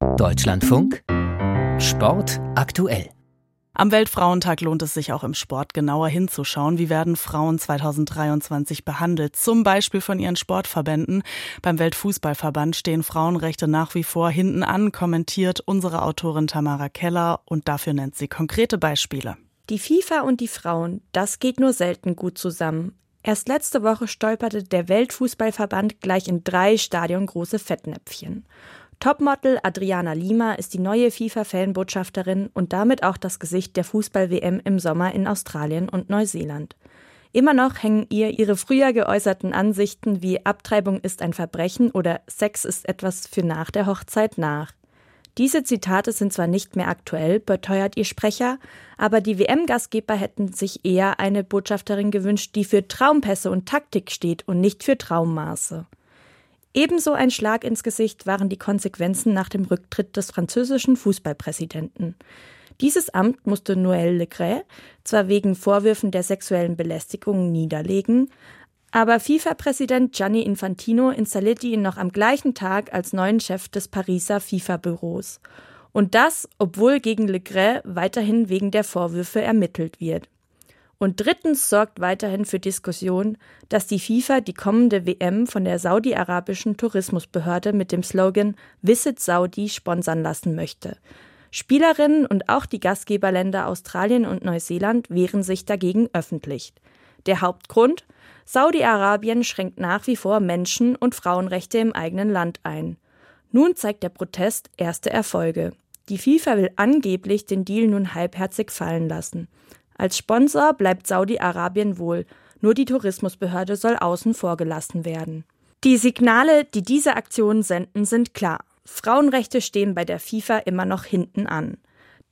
Deutschlandfunk Sport aktuell. Am Weltfrauentag lohnt es sich auch im Sport genauer hinzuschauen. Wie werden Frauen 2023 behandelt? Zum Beispiel von ihren Sportverbänden. Beim Weltfußballverband stehen Frauenrechte nach wie vor hinten an, kommentiert unsere Autorin Tamara Keller und dafür nennt sie konkrete Beispiele. Die FIFA und die Frauen, das geht nur selten gut zusammen. Erst letzte Woche stolperte der Weltfußballverband gleich in drei Stadion große Fettnäpfchen. Topmodel Adriana Lima ist die neue FIFA-Fanbotschafterin und damit auch das Gesicht der Fußball-WM im Sommer in Australien und Neuseeland. Immer noch hängen ihr ihre früher geäußerten Ansichten wie Abtreibung ist ein Verbrechen oder Sex ist etwas für nach der Hochzeit nach. Diese Zitate sind zwar nicht mehr aktuell, beteuert ihr Sprecher, aber die WM-Gastgeber hätten sich eher eine Botschafterin gewünscht, die für Traumpässe und Taktik steht und nicht für Traummaße. Ebenso ein Schlag ins Gesicht waren die Konsequenzen nach dem Rücktritt des französischen Fußballpräsidenten. Dieses Amt musste Noël Le Gray zwar wegen Vorwürfen der sexuellen Belästigung niederlegen, aber FIFA-Präsident Gianni Infantino installierte ihn noch am gleichen Tag als neuen Chef des Pariser FIFA-Büros. Und das, obwohl gegen Le Gray weiterhin wegen der Vorwürfe ermittelt wird. Und drittens sorgt weiterhin für Diskussion, dass die FIFA die kommende WM von der saudi-arabischen Tourismusbehörde mit dem Slogan Visit Saudi sponsern lassen möchte. Spielerinnen und auch die Gastgeberländer Australien und Neuseeland wehren sich dagegen öffentlich. Der Hauptgrund? Saudi-Arabien schränkt nach wie vor Menschen- und Frauenrechte im eigenen Land ein. Nun zeigt der Protest erste Erfolge. Die FIFA will angeblich den Deal nun halbherzig fallen lassen. Als Sponsor bleibt Saudi-Arabien wohl, nur die Tourismusbehörde soll außen vor gelassen werden. Die Signale, die diese Aktionen senden, sind klar. Frauenrechte stehen bei der FIFA immer noch hinten an.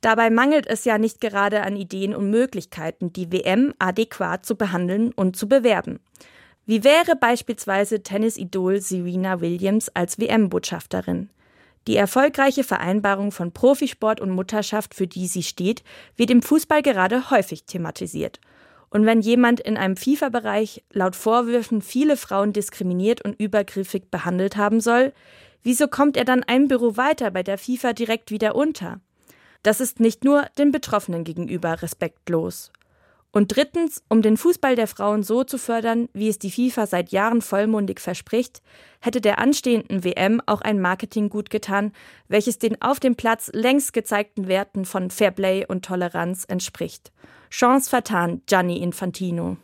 Dabei mangelt es ja nicht gerade an Ideen und Möglichkeiten, die WM adäquat zu behandeln und zu bewerben. Wie wäre beispielsweise Tennisidol Serena Williams als WM-Botschafterin? Die erfolgreiche Vereinbarung von Profisport und Mutterschaft, für die sie steht, wird im Fußball gerade häufig thematisiert. Und wenn jemand in einem FIFA-Bereich laut Vorwürfen viele Frauen diskriminiert und übergriffig behandelt haben soll, wieso kommt er dann ein Büro weiter bei der FIFA direkt wieder unter? Das ist nicht nur den Betroffenen gegenüber respektlos. Und drittens, um den Fußball der Frauen so zu fördern, wie es die FIFA seit Jahren vollmundig verspricht, hätte der anstehenden WM auch ein Marketing gut getan, welches den auf dem Platz längst gezeigten Werten von Fairplay und Toleranz entspricht. Chance vertan, Gianni Infantino.